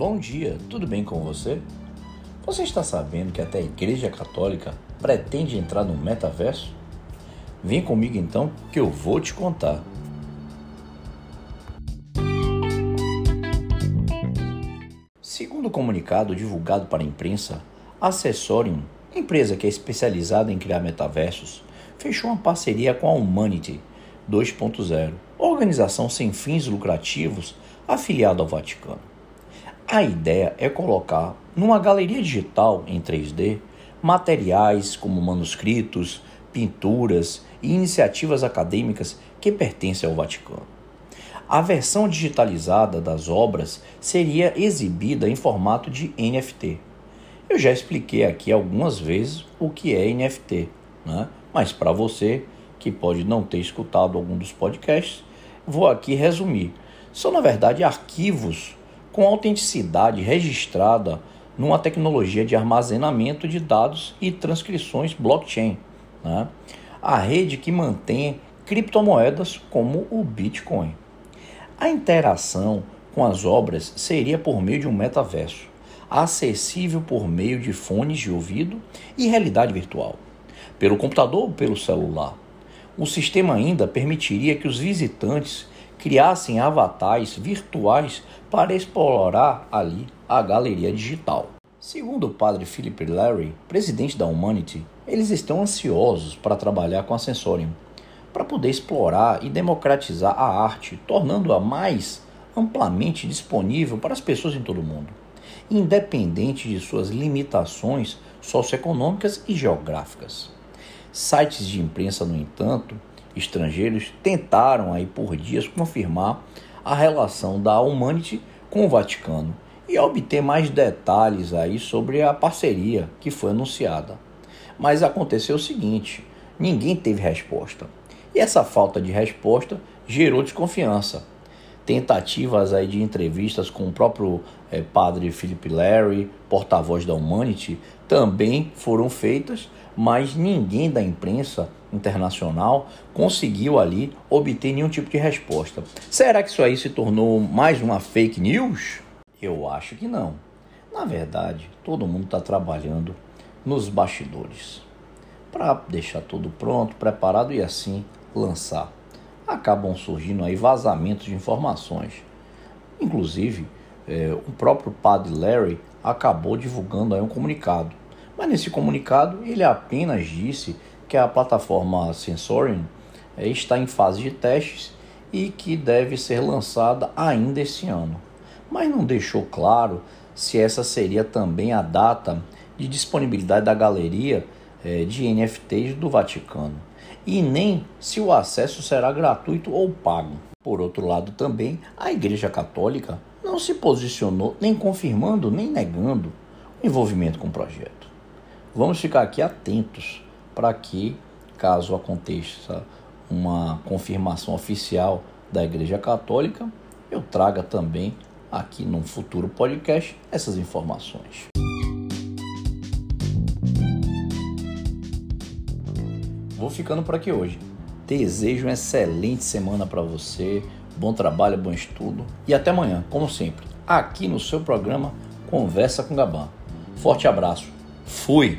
Bom dia, tudo bem com você? Você está sabendo que até a Igreja Católica pretende entrar no metaverso? Vem comigo então que eu vou te contar. Segundo o comunicado divulgado para a imprensa, a Accessorium, empresa que é especializada em criar metaversos, fechou uma parceria com a Humanity 2.0, organização sem fins lucrativos afiliada ao Vaticano. A ideia é colocar numa galeria digital em 3D materiais como manuscritos, pinturas e iniciativas acadêmicas que pertencem ao Vaticano. A versão digitalizada das obras seria exibida em formato de NFT. Eu já expliquei aqui algumas vezes o que é NFT, né? mas para você que pode não ter escutado algum dos podcasts, vou aqui resumir. São, na verdade, arquivos com autenticidade registrada numa tecnologia de armazenamento de dados e transcrições blockchain. Né? A rede que mantém criptomoedas como o Bitcoin. A interação com as obras seria por meio de um metaverso, acessível por meio de fones de ouvido e realidade virtual, pelo computador ou pelo celular. O sistema ainda permitiria que os visitantes criassem avatares virtuais para explorar ali a galeria digital. Segundo o padre Philip Larry, presidente da Humanity, eles estão ansiosos para trabalhar com a Sensorium, para poder explorar e democratizar a arte, tornando-a mais amplamente disponível para as pessoas em todo o mundo, independente de suas limitações socioeconômicas e geográficas. Sites de imprensa, no entanto, estrangeiros tentaram aí por dias confirmar a relação da Humanity com o Vaticano e obter mais detalhes aí sobre a parceria que foi anunciada. Mas aconteceu o seguinte, ninguém teve resposta. E essa falta de resposta gerou desconfiança. Tentativas aí de entrevistas com o próprio é, padre Philip Larry, porta-voz da Humanity, também foram feitas, mas ninguém da imprensa internacional conseguiu ali obter nenhum tipo de resposta. Será que isso aí se tornou mais uma fake news? Eu acho que não. Na verdade, todo mundo está trabalhando nos bastidores para deixar tudo pronto, preparado e assim lançar. Acabam surgindo aí vazamentos de informações. Inclusive, é, o próprio padre Larry acabou divulgando aí um comunicado. Mas nesse comunicado ele apenas disse que a plataforma Sensorium eh, está em fase de testes e que deve ser lançada ainda esse ano. Mas não deixou claro se essa seria também a data de disponibilidade da galeria eh, de NFTs do Vaticano e nem se o acesso será gratuito ou pago. Por outro lado, também a Igreja Católica não se posicionou nem confirmando nem negando o envolvimento com o projeto. Vamos ficar aqui atentos para que, caso aconteça uma confirmação oficial da Igreja Católica, eu traga também aqui num futuro podcast essas informações. Vou ficando por aqui hoje. Desejo uma excelente semana para você, bom trabalho, bom estudo e até amanhã, como sempre, aqui no seu programa Conversa com Gabão. Forte abraço. Fui!